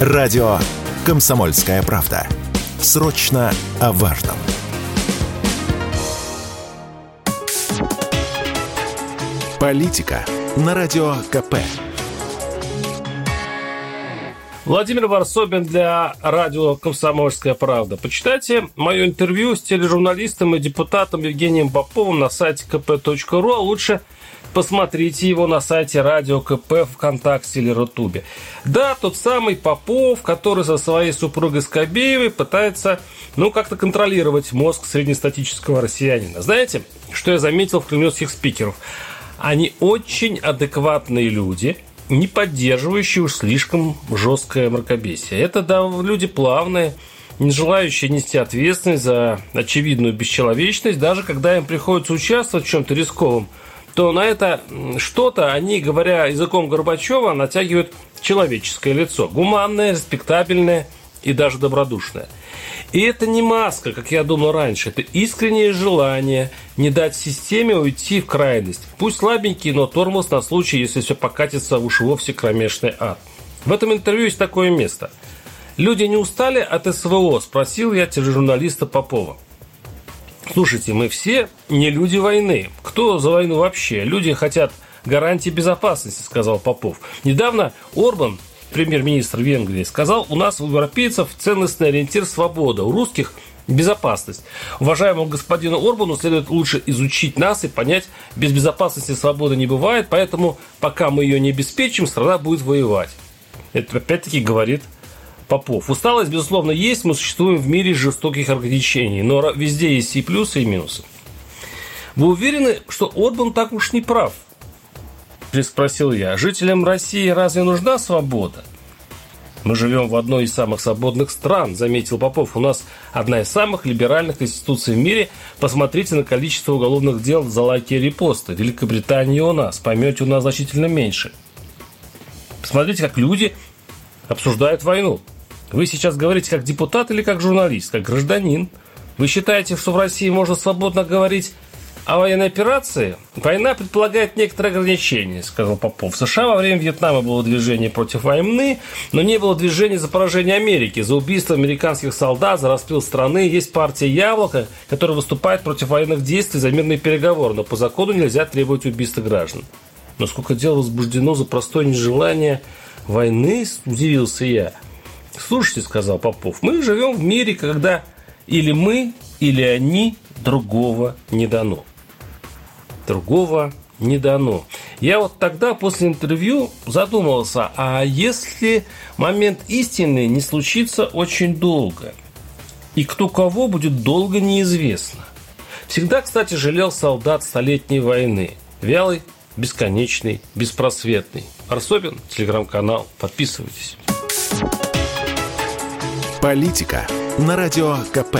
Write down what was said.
Радио «Комсомольская правда». Срочно о важном. Политика на Радио КП. Владимир Варсобин для радио «Комсомольская правда». Почитайте мое интервью с тележурналистом и депутатом Евгением Поповым на сайте kp.ru, а лучше посмотрите его на сайте Радио КП ВКонтакте или Рутубе. Да, тот самый Попов, который со своей супругой Скобеевой пытается, ну, как-то контролировать мозг среднестатического россиянина. Знаете, что я заметил в кремлевских спикеров? Они очень адекватные люди – не поддерживающие уж слишком жесткое мракобесие. Это, да, люди плавные, не желающие нести ответственность за очевидную бесчеловечность, даже когда им приходится участвовать в чем-то рисковом, то на это что-то они, говоря языком Горбачева, натягивают человеческое лицо. Гуманное, респектабельное и даже добродушное – и это не маска, как я думал раньше. Это искреннее желание не дать системе уйти в крайность. Пусть слабенький, но тормоз на случай, если все покатится уж вовсе кромешный ад. В этом интервью есть такое место. «Люди не устали от СВО?» – спросил я тележурналиста Попова. Слушайте, мы все не люди войны. Кто за войну вообще? Люди хотят гарантии безопасности, сказал Попов. Недавно Орбан премьер-министр Венгрии, сказал, у нас у европейцев ценностный ориентир свобода, у русских безопасность. Уважаемому господину Орбану следует лучше изучить нас и понять, без безопасности свободы не бывает, поэтому пока мы ее не обеспечим, страна будет воевать. Это опять-таки говорит Попов. Усталость, безусловно, есть, мы существуем в мире жестоких ограничений, но везде есть и плюсы, и минусы. Вы уверены, что Орбан так уж не прав? Спросил я. Жителям России разве нужна свобода? Мы живем в одной из самых свободных стран, заметил Попов. У нас одна из самых либеральных институций в мире. Посмотрите на количество уголовных дел за лайки и репосты. Великобритания у нас. Поймете, у нас значительно меньше. Посмотрите, как люди обсуждают войну. Вы сейчас говорите как депутат или как журналист, как гражданин. Вы считаете, что в России можно свободно говорить о военной операции война предполагает некоторые ограничения, сказал Попов. В США во время Вьетнама было движение против войны, но не было движения за поражение Америки, за убийство американских солдат, за распил страны. Есть партия Яблоко, которая выступает против военных действий за мирные переговоры, но по закону нельзя требовать убийства граждан. Но сколько дел возбуждено за простое нежелание войны, удивился я. Слушайте, сказал Попов, мы живем в мире, когда или мы, или они другого не дано другого не дано. Я вот тогда после интервью задумался, а если момент истины не случится очень долго, и кто кого будет долго неизвестно. Всегда, кстати, жалел солдат Столетней войны. Вялый, бесконечный, беспросветный. Арсобин, телеграм-канал. Подписывайтесь. Политика на радио КП.